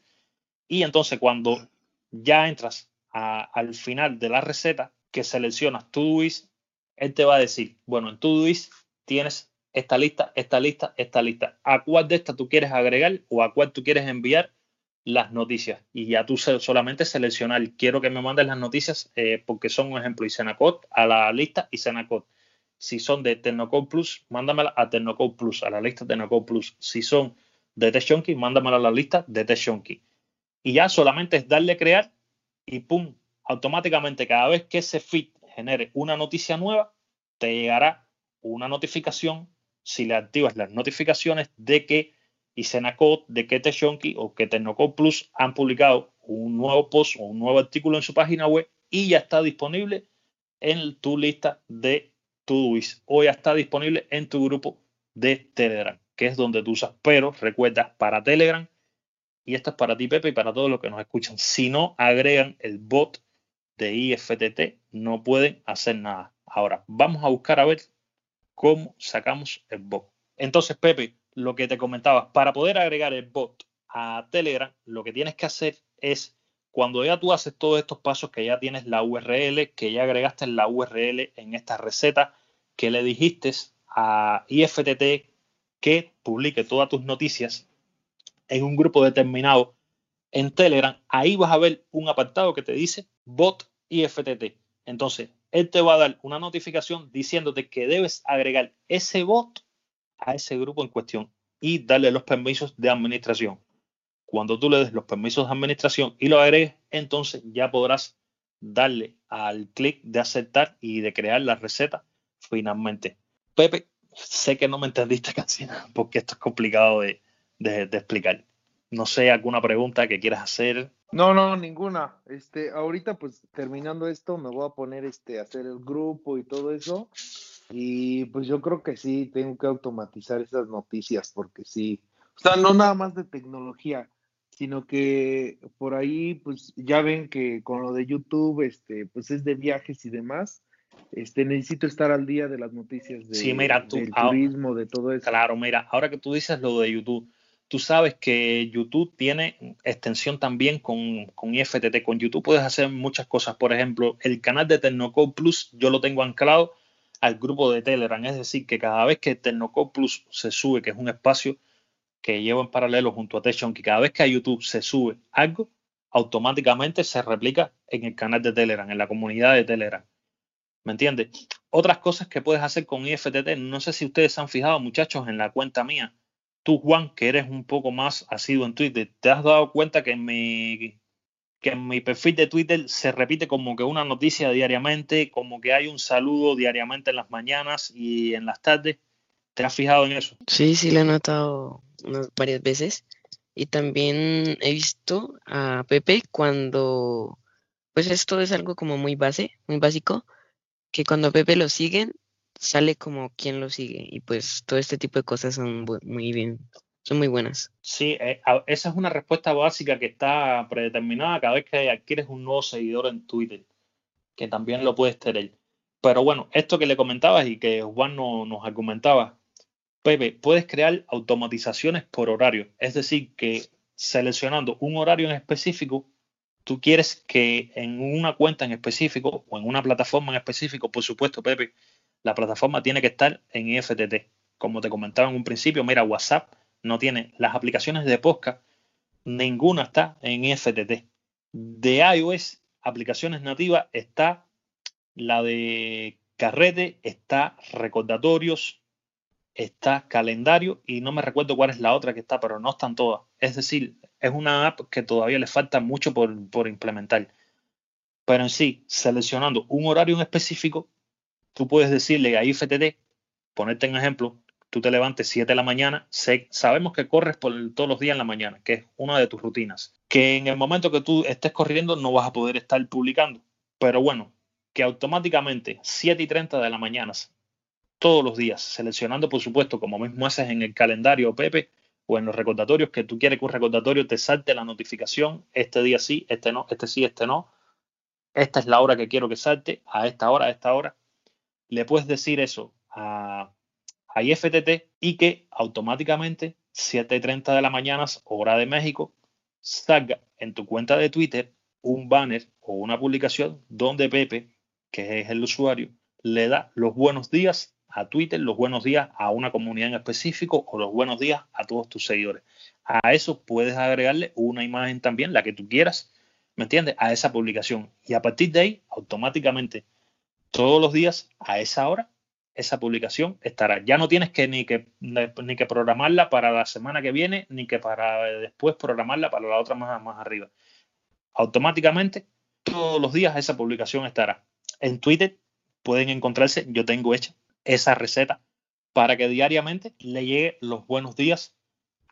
Y entonces cuando ya entras a- al final de la receta que seleccionas Todoist, él te va a decir, bueno, en Todoist tienes esta lista, esta lista, esta lista. ¿A cuál de estas tú quieres agregar o a cuál tú quieres enviar las noticias? Y ya tú solamente seleccionar, quiero que me mandes las noticias eh, porque son un ejemplo Isenacode a la lista Isenacode. Si son de Tecnocode Plus, mándamela a Tecnocode Plus, a la lista Tecnocode Plus. Si son de TechShonky, mándamela a la lista de TechShonky. Y ya solamente es darle crear y pum, automáticamente cada vez que ese feed genere una noticia nueva, te llegará una notificación si le activas las notificaciones de que Isenacode, de que TechShonky o que Tecnocode Plus han publicado un nuevo post o un nuevo artículo en su página web y ya está disponible en tu lista de Todoist o ya está disponible en tu grupo de Telegram, que es donde tú usas. Pero recuerda, para Telegram, y esto es para ti, Pepe, y para todos los que nos escuchan, si no agregan el bot de IFTT, no pueden hacer nada. Ahora, vamos a buscar a ver cómo sacamos el bot. Entonces, Pepe, lo que te comentaba, para poder agregar el bot a Telegram, lo que tienes que hacer es cuando ya tú haces todos estos pasos, que ya tienes la URL, que ya agregaste la URL en esta receta, que le dijiste a IFTT que publique todas tus noticias en un grupo determinado en Telegram, ahí vas a ver un apartado que te dice bot IFTT. Entonces, él te va a dar una notificación diciéndote que debes agregar ese bot a ese grupo en cuestión y darle los permisos de administración. Cuando tú le des los permisos de administración y lo agregues, entonces ya podrás darle al clic de aceptar y de crear la receta finalmente. Pepe, sé que no me entendiste casi nada porque esto es complicado de explicar. No sé, alguna pregunta que quieras hacer. No, no, ninguna. Este, ahorita pues terminando esto me voy a poner este a hacer el grupo y todo eso. Y pues yo creo que sí tengo que automatizar esas noticias porque sí, o sea, no nada más de tecnología, sino que por ahí pues ya ven que con lo de YouTube este pues es de viajes y demás. Este, necesito estar al día de las noticias de, Sí, mira, tú- del turismo, de todo eso. Claro, mira, ahora que tú dices lo de YouTube, tú sabes que YouTube tiene extensión también con, con IFTT. Con YouTube puedes hacer muchas cosas. Por ejemplo, el canal de Tecnocode Plus yo lo tengo anclado al grupo de Telegram. Es decir, que cada vez que Tecnocode Plus se sube, que es un espacio que llevo en paralelo junto a TechShon, que cada vez que a YouTube se sube algo, automáticamente se replica en el canal de Telegram, en la comunidad de Telegram. ¿Me entiendes? Otras cosas que puedes hacer con IFTT, no sé si ustedes se han fijado, muchachos, en la cuenta mía. Tú, Juan, que eres un poco más asiduo en Twitter, ¿te has dado cuenta que en mi, que en mi perfil de Twitter se repite como que una noticia diariamente, como que hay un saludo diariamente en las mañanas y en las tardes? ¿Te has fijado en eso? Sí, sí, lo he notado varias veces. Y también he visto a Pepe cuando, pues esto es algo como muy base, muy básico, que cuando Pepe lo siguen, sale como quien lo sigue. Y pues todo este tipo de cosas son muy bien, son muy buenas. Sí, eh, esa es una respuesta básica que está predeterminada cada vez que adquieres un nuevo seguidor en Twitter, que también lo puedes tener. Pero bueno, esto que le comentabas y que Juan no- nos argumentaba, Pepe, puedes crear automatizaciones por horario. Es decir, que seleccionando un horario en específico, tú quieres que en una cuenta en específico o en una plataforma en específico, por supuesto, Pepe, la plataforma tiene que estar en IFTT. Como te comentaba en un principio, mira, WhatsApp no tiene las aplicaciones de podcast, ninguna está en IFTT. De iOS, aplicaciones nativas, está la de carrete, está recordatorios, está calendario y no me recuerdo cuál es la otra que está, pero no están todas. Es decir, es una app que todavía le falta mucho por, por implementar. Pero en sí, seleccionando un horario en específico, tú puedes decirle a IFTT, ponerte en ejemplo, tú te levantes 7 de la mañana, sabemos que corres por todos los días en la mañana, que es una de tus rutinas, que en el momento que tú estés corriendo no vas a poder estar publicando, pero bueno, que automáticamente 7 y 30 de la mañana, todos los días, seleccionando por supuesto, como mismo haces en el calendario Pepe o en los recordatorios, que tú quieres que un recordatorio te salte la notificación, este día sí, este no, este sí, este no, esta es la hora que quiero que salte, a esta hora, a esta hora, le puedes decir eso a a IFTT y que automáticamente 7.30 de la mañana, hora de México, salga en tu cuenta de Twitter un banner o una publicación donde Pepe, que es el usuario, le da los buenos días a Twitter, los buenos días a una comunidad en específico o los buenos días a todos tus seguidores. A eso puedes agregarle una imagen también, la que tú quieras, ¿me entiendes? A esa publicación. Y a partir de ahí, automáticamente, todos los días a esa hora, esa publicación estará. Ya no tienes que ni que ni que programarla para la semana que viene, ni que para después programarla para la otra más, más arriba. Automáticamente, todos los días esa publicación estará. En Twitter pueden encontrarse, yo tengo hecha esa receta para que diariamente le llegue los buenos días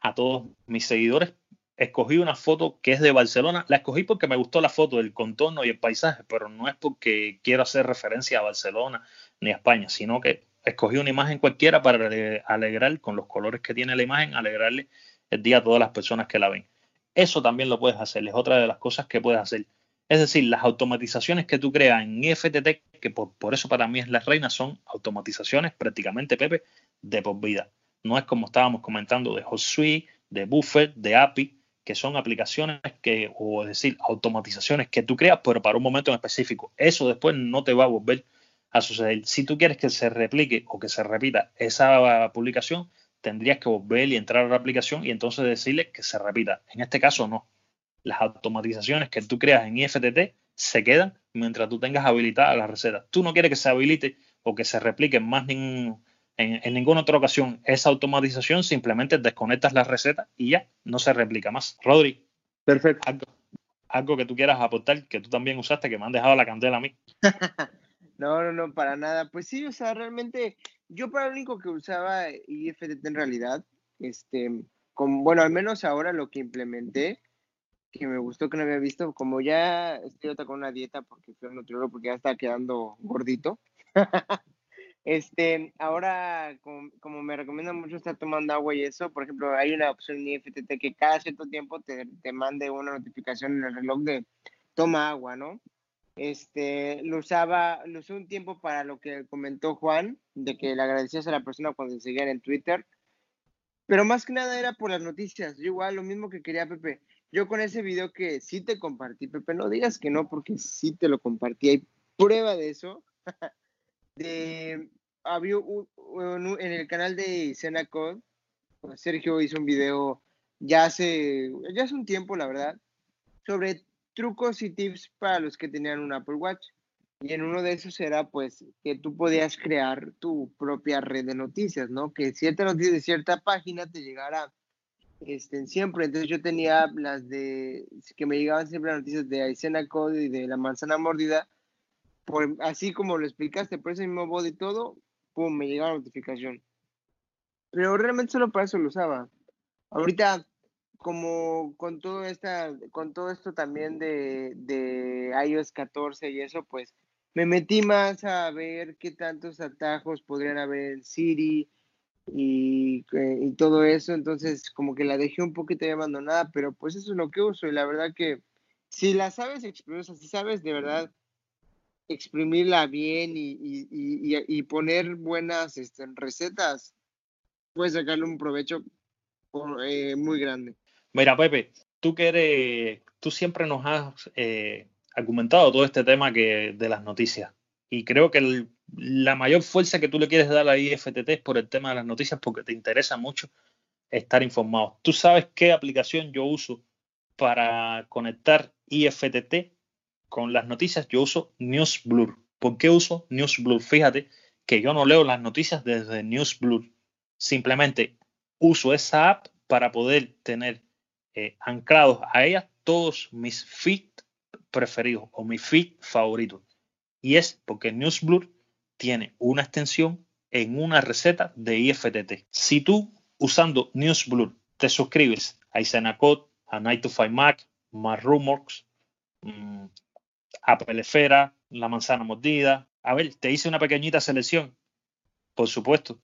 a todos mis seguidores. Escogí una foto que es de Barcelona. La escogí porque me gustó la foto, el contorno y el paisaje, pero no es porque quiero hacer referencia a Barcelona ni a España, sino que escogí una imagen cualquiera para alegrar, con los colores que tiene la imagen, alegrarle el día a todas las personas que la ven. Eso también lo puedes hacer, es otra de las cosas que puedes hacer. Es decir, las automatizaciones que tú creas en IFTT, que por, eso para mí es la reina, son automatizaciones prácticamente, Pepe, de por vida. No es como estábamos comentando de HotSuite, de Buffer, de API, que son aplicaciones que, o es decir, automatizaciones que tú creas, pero para un momento en específico. Eso después no te va a volver a suceder. Si tú quieres que se replique o que se repita esa publicación, tendrías que volver y entrar a la aplicación y entonces decirle que se repita. En este caso, no. Las automatizaciones que tú creas en IFTT se quedan mientras tú tengas habilitada la receta. Tú no quieres que se habilite o que se replique más en, en, ninguna otra ocasión esa automatización, simplemente desconectas la receta y ya no se replica más. Rodri. Perfecto. Algo, algo que tú quieras aportar, que tú también usaste, que me han dejado la candela a mí. No, no, no, para nada. Pues sí, o sea, realmente yo para lo único que usaba IFTT en realidad, este, como, bueno, al menos ahora lo que implementé, que me gustó que no había visto, como ya estoy otra con una dieta porque fui nutriólogo porque ya está quedando gordito. este, ahora como, como, me recomienda mucho estar tomando agua y eso, por ejemplo, hay una opción en IFTT que cada cierto tiempo te, te mande una notificación en el reloj de toma agua, ¿no? Este, lo usaba, lo usé un tiempo para lo que comentó Juan, de que le agradecías a la persona cuando seguían en Twitter. Pero más que nada era por las noticias. Yo igual, lo mismo que quería Pepe. Yo con ese video que sí te compartí, Pepe, no digas que no, porque sí te lo compartí. Hay prueba de eso. de, había en el canal de Code, Sergio hizo un video ya hace, ya hace un tiempo, la verdad, sobre trucos y tips para los que tenían un Apple Watch. Y en uno de esos era pues que tú podías crear tu propia red de noticias, ¿no? Que cierta noticia de cierta página te llegara este, siempre. Entonces yo tenía las de, que me llegaban siempre las noticias de Aysena Code y de la manzana mordida, así como lo explicaste, por ese mismo bot y todo, pum, me llegaba la notificación. Pero realmente solo para eso lo usaba. Ahorita como con todo esta, con todo esto también de, de iOS 14 y eso, pues me metí más a ver qué tantos atajos podrían haber en Siri y, eh, y, todo eso, entonces como que la dejé un poquito abandonada, pero pues eso es lo que uso y la verdad que si la sabes exprimir, si sabes de verdad exprimirla bien y, y, y poner buenas este, recetas, puedes sacarle un provecho eh, muy grande. Mira, Pepe, tú que eres, tú siempre nos has eh, argumentado todo este tema que, de las noticias. Y creo que la mayor fuerza que tú le quieres dar a IFTT es por el tema de las noticias, porque te interesa mucho estar informado. ¿Tú sabes qué aplicación yo uso para conectar IFTT con las noticias? Yo uso NewsBlur. ¿Por qué uso NewsBlur? Fíjate que yo no leo las noticias desde NewsBlur. Simplemente uso esa app para poder tener eh, anclados a ella todos mis feeds preferidos o mis feeds favoritos. Y es porque NewsBlur tiene una extensión en una receta de IFTT. Si tú usando NewsBlur te suscribes a Isenacode, a Night to Find Mac, Más Rumors, mmm, Apple Esfera, La Manzana Mordida. A ver, te hice una pequeñita selección. Por supuesto,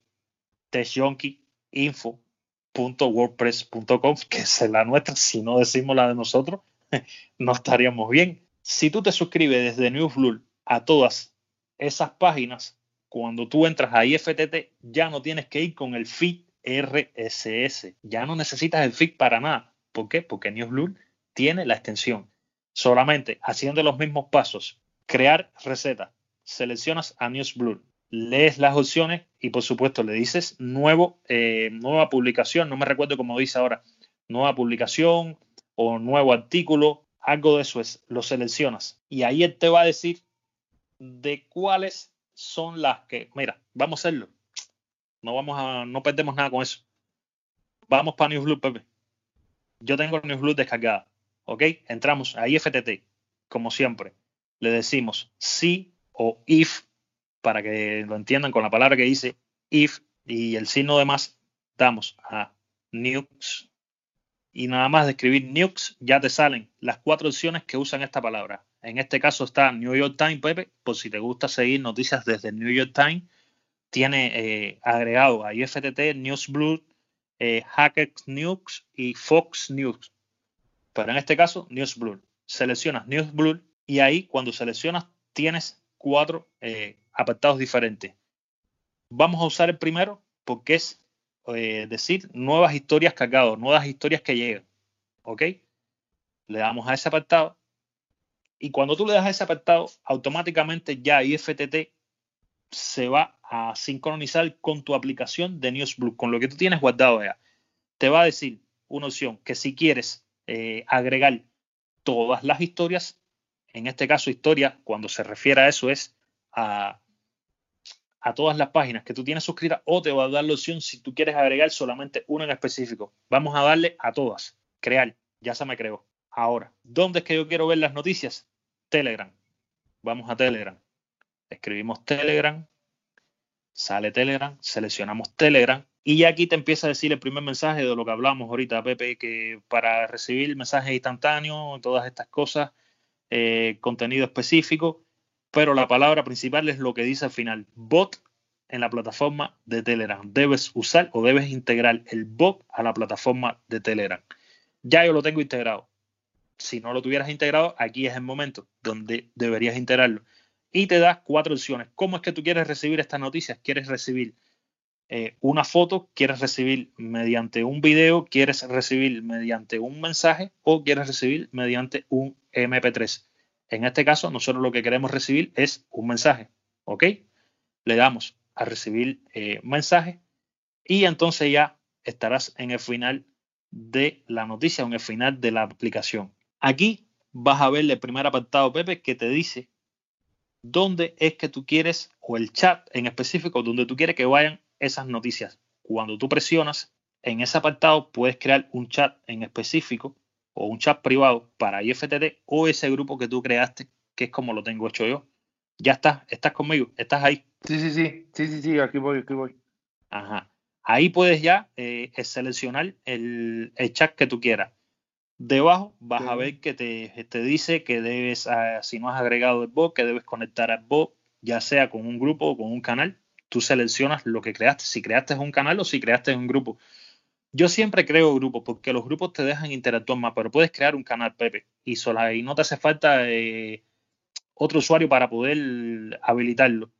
testjunkie.info.wordpress.com, que es la nuestra. Si no decimos la de nosotros, no estaríamos bien. Si tú te suscribes desde NewsBlur a todas esas páginas, cuando tú entras a IFTT, ya no tienes que ir con el feed RSS. Ya no necesitas el feed para nada. ¿Por qué? Porque NewsBlue tiene la extensión. Solamente haciendo los mismos pasos, crear receta, seleccionas a NewsBlue, lees las opciones y por supuesto le dices nuevo, eh, nueva publicación, no me recuerdo cómo dice ahora, nueva publicación o nuevo artículo, algo de eso es, lo seleccionas y ahí él te va a decir de cuáles son las que, mira, vamos a hacerlo. No vamos a, no perdemos nada con eso. Vamos para NewsBlue, Pepe. Yo tengo NewsBlue descargada. ¿Ok? Entramos a IFTT, como siempre. Le decimos sí o if, para que lo entiendan con la palabra que dice if y el signo de más, damos a Nukes. Y nada más de escribir Nukes, ya te salen las cuatro opciones que usan esta palabra. En este caso está New York Times, Pepe, por si te gusta seguir noticias desde New York Times. Tiene eh, agregado a IFTT, NewsBlue, eh, Hackers News y Fox News. Pero en este caso, NewsBlue. Seleccionas NewsBlue y ahí cuando seleccionas tienes cuatro eh, apartados diferentes. Vamos a usar el primero porque es eh, decir nuevas historias cargadas, nuevas historias que llegan. ¿Ok? Le damos a ese apartado y cuando tú le das a ese apartado, automáticamente ya IFTT se va a sincronizar con tu aplicación de NewsBlue, con lo que tú tienes guardado ya. Te va a decir una opción que si quieres eh, agregar todas las historias, en este caso historia, cuando se refiere a eso es a, a todas las páginas que tú tienes suscritas o te va a dar la opción si tú quieres agregar solamente una en específico. Vamos a darle a todas. Crear. Ya se me creó. Ahora, ¿dónde es que yo quiero ver las noticias? Telegram. Vamos a Telegram. Escribimos Telegram. Sale Telegram. Seleccionamos Telegram. Y ya aquí te empieza a decir el primer mensaje de lo que hablamos ahorita, Pepe, que para recibir mensajes instantáneos, todas estas cosas, eh, contenido específico, pero la palabra principal es lo que dice al final, bot en la plataforma de Telegram. Debes usar o debes integrar el bot a la plataforma de Telegram. Ya yo lo tengo integrado si no lo tuvieras integrado, aquí es el momento donde deberías integrarlo. Y te das cuatro opciones. ¿Cómo es que tú quieres recibir estas noticias? ¿Quieres recibir eh, una foto? ¿Quieres recibir mediante un video? ¿Quieres recibir mediante un mensaje? ¿O quieres recibir mediante un MP3? En este caso, nosotros lo que queremos recibir es un mensaje. ¿Ok? Le damos a recibir eh, mensaje y entonces ya estarás en el final de la noticia en el final de la aplicación. Aquí vas a ver el primer apartado, Pepe, que te dice dónde es que tú quieres, o el chat en específico, donde tú quieres que vayan esas noticias. Cuando tú presionas en ese apartado, puedes crear un chat en específico o un chat privado para IFTT o ese grupo que tú creaste, que es como lo tengo hecho yo. Ya estás, estás conmigo, estás ahí. Sí, sí, sí, sí, sí, sí, aquí voy, aquí voy. Ajá. Ahí puedes ya eh, seleccionar el, el, chat que tú quieras. Debajo vas a ver que te, te, dice que debes, ah, si no has agregado el bot, que debes conectar al bot, ya sea con un grupo o con un canal. Tú seleccionas lo que creaste, si creaste un canal o si creaste un grupo. Yo siempre creo grupos porque los grupos te dejan interactuar más, pero puedes crear un canal, Pepe, y, sola, no te hace falta eh, otro usuario para poder habilitarlo.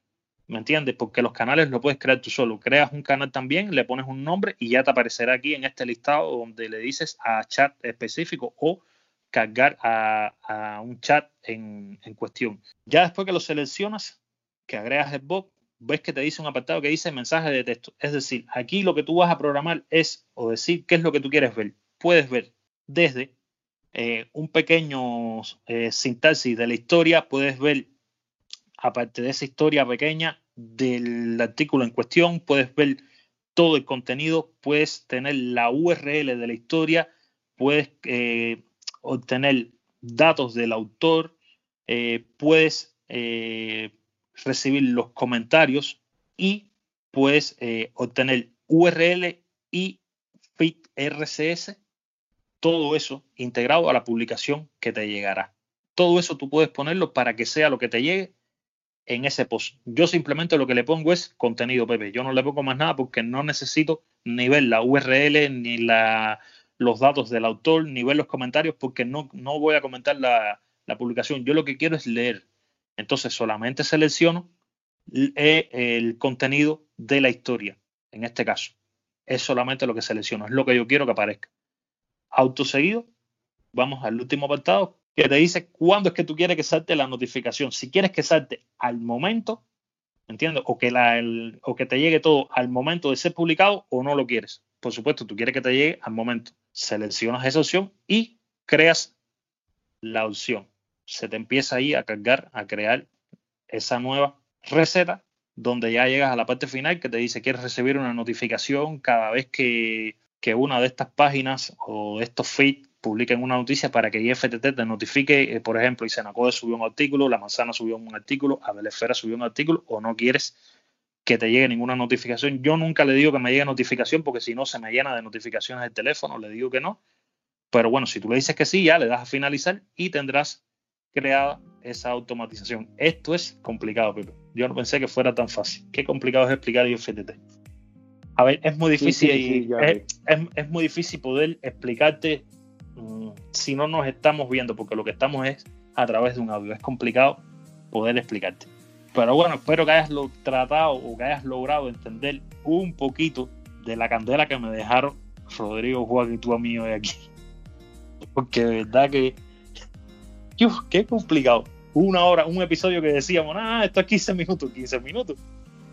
¿Me entiendes? Porque los canales lo puedes crear tú solo. Creas un canal también, le pones un nombre y ya te aparecerá aquí en este listado donde le dices a chat específico o cargar a, un chat en, en, cuestión. Ya después que lo seleccionas, que agregas el bot, ves que te dice un apartado que dice mensaje de texto. Es decir, aquí lo que tú vas a programar es o decir qué es lo que tú quieres ver. Puedes ver desde eh, un pequeño eh, sintaxis de la historia, puedes ver aparte de esa historia pequeña del artículo en cuestión, puedes ver todo el contenido, puedes tener la URL de la historia, puedes eh, obtener datos del autor, puedes recibir los comentarios y puedes obtener URL y feed RCS, todo eso integrado a la publicación que te llegará. Todo eso tú puedes ponerlo para que sea lo que te llegue en ese post. Yo simplemente lo que le pongo es contenido, Pepe. Yo no le pongo más nada porque no necesito ni ver la URL, ni la, los datos del autor, ni ver los comentarios, porque no, no voy a comentar la, publicación. Yo lo que quiero es leer. Entonces solamente selecciono eh, el contenido de la historia, en este caso. Es solamente lo que selecciono, es lo que yo quiero que aparezca. Autoseguido, vamos al último apartado, que te dice cuándo es que tú quieres que salte la notificación. Si quieres que salte al momento, ¿entiendes? O que, la, o que te llegue todo al momento de ser publicado o no lo quieres. Por supuesto, tú quieres que te llegue al momento. Seleccionas esa opción y creas la opción. Se te empieza ahí a cargar, a crear esa nueva receta donde ya llegas a la parte final que te dice quieres recibir una notificación cada vez que, que una de estas páginas o estos feeds publiquen una noticia para que IFTT te notifique, eh, por ejemplo, Isenacode subió un artículo, La Manzana subió un artículo, Abel Esfera subió un artículo, o no quieres que te llegue ninguna notificación. Yo nunca le digo que me llegue notificación porque si no se me llena de notificaciones el teléfono, le digo que no. Pero bueno, si tú le dices que sí, ya le das a finalizar y tendrás creada esa automatización. Esto es complicado, Pepe. Yo no pensé que fuera tan fácil. Qué complicado es explicar IFTT. A ver, es muy difícil, es, muy difícil poder explicarte Mm, si no nos estamos viendo, porque lo que estamos es a través de un audio. Es complicado poder explicarte. Pero bueno, espero que hayas lo, tratado o que hayas logrado entender un poquito de la candela que me dejaron Rodrigo, Juan y tú a mí hoy aquí. Porque de verdad que. Qué complicado. Una hora, un episodio que decíamos, ah, esto es 15 minutos, 15 minutos.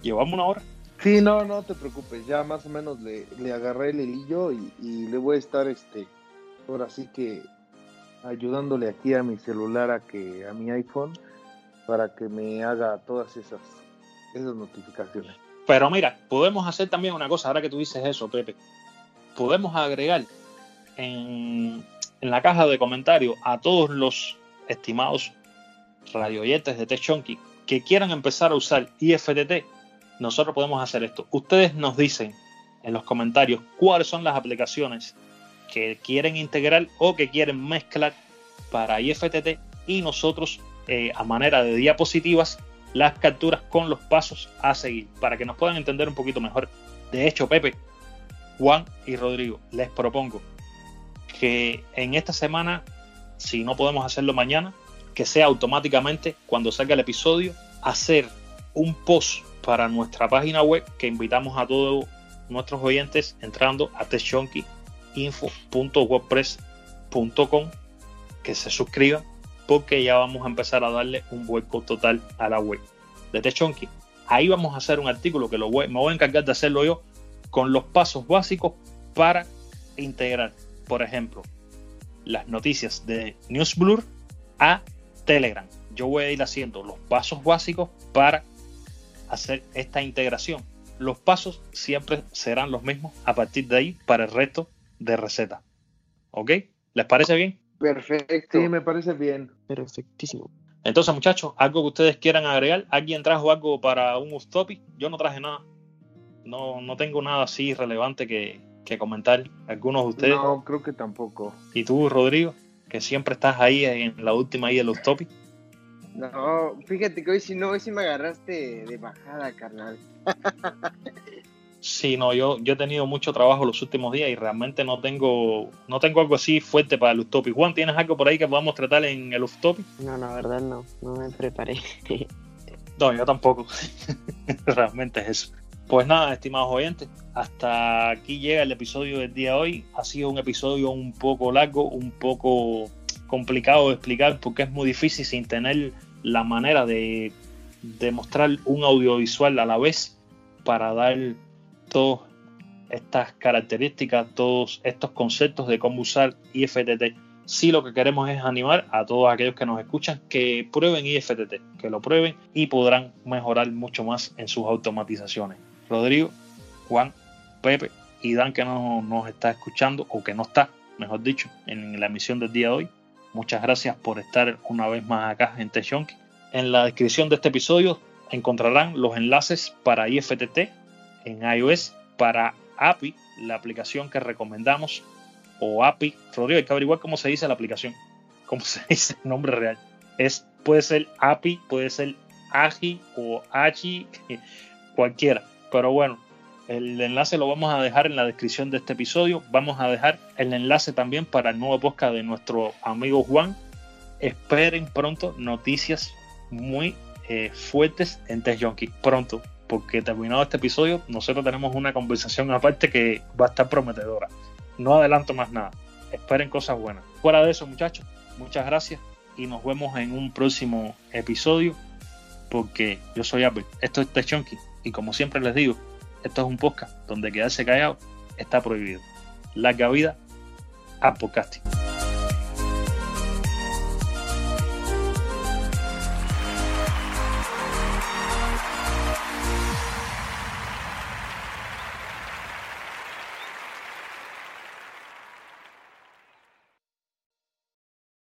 Llevamos una hora. Sí, no, no te preocupes. Ya más o menos le, le agarré el hilillo y, y le voy a estar este ahora sí que ayudándole aquí a mi celular, a que a mi iPhone, para que me haga todas esas, esas notificaciones. Pero mira, podemos hacer también una cosa, ahora que tú dices eso, Pepe. Podemos agregar en, en la caja de comentarios a todos los estimados radioyentes de TechChonky que quieran empezar a usar IFTT. Nosotros podemos hacer esto. Ustedes nos dicen en los comentarios cuáles son las aplicaciones que quieren integrar o que quieren mezclar para IFTT y nosotros eh, a manera de diapositivas las capturas con los pasos a seguir para que nos puedan entender un poquito mejor. De hecho, Pepe, Juan y Rodrigo, les propongo que en esta semana, si no podemos hacerlo mañana, que sea automáticamente cuando salga el episodio, hacer un post para nuestra página web que invitamos a todos nuestros oyentes entrando a TechChonky info.wordpress.com que se suscriban porque ya vamos a empezar a darle un vuelco total a la web de Techonky. Ahí vamos a hacer un artículo que lo voy, me voy a encargar de hacerlo yo con los pasos básicos para integrar, por ejemplo, las noticias de NewsBlur a Telegram. Yo voy a ir haciendo los pasos básicos para hacer esta integración. Los pasos siempre serán los mismos a partir de ahí para el resto de receta. ¿Ok? ¿Les parece bien? Perfecto. Sí, me parece bien. Perfectísimo. Entonces, muchachos, algo que ustedes quieran agregar. ¿Alguien trajo algo para un topic? Yo no traje nada. No, no tengo nada así relevante que, comentar. ¿Algunos de ustedes? No, creo que tampoco. ¿Y tú, Rodrigo? Que siempre estás ahí en la última ahí de los topic. No, fíjate que hoy si no, hoy sí me agarraste de bajada, carnal. Sí, no, yo, yo he tenido mucho trabajo los últimos días y realmente no tengo, no tengo algo así fuerte para el Utopic. Juan, ¿tienes algo por ahí que podamos tratar en el Utopic? No, la verdad no, no me preparé. No, yo tampoco. Realmente es eso. Pues nada, estimados oyentes, hasta aquí llega el episodio del día de hoy. Ha sido un episodio un poco largo, un poco complicado de explicar porque es muy difícil sin tener la manera de, de mostrar un audiovisual a la vez para dar todas estas características, todos estos conceptos de cómo usar IFTT sí lo que queremos es animar a todos aquellos que nos escuchan que prueben IFTT, que lo prueben y podrán mejorar mucho más en sus automatizaciones. Rodrigo, Juan, Pepe y Dan que no, nos está escuchando o que no está, mejor dicho, en la emisión del día de hoy. Muchas gracias por estar una vez más acá en Techonky. En la descripción de este episodio encontrarán los enlaces para IFTT en iOS, para API, la aplicación que recomendamos o API. Rodrigo, hay que averiguar cómo se dice la aplicación, cómo se dice el nombre real. Es, puede ser API, puede ser AGI o AGI, cualquiera. Pero bueno, el enlace lo vamos a dejar en la descripción de este episodio. Vamos a dejar el enlace también para el nuevo podcast de nuestro amigo Juan. Esperen pronto noticias muy eh, fuertes en Test Junkie. Pronto, porque terminado este episodio, nosotros tenemos una conversación aparte que va a estar prometedora no adelanto más nada. Esperen cosas buenas. Fuera de eso, muchachos, muchas gracias y nos vemos en un próximo episodio porque yo soy Apple, esto es Techonky y como siempre les digo, esto es un podcast donde quedarse callado está prohibido. Larga vida a podcasting.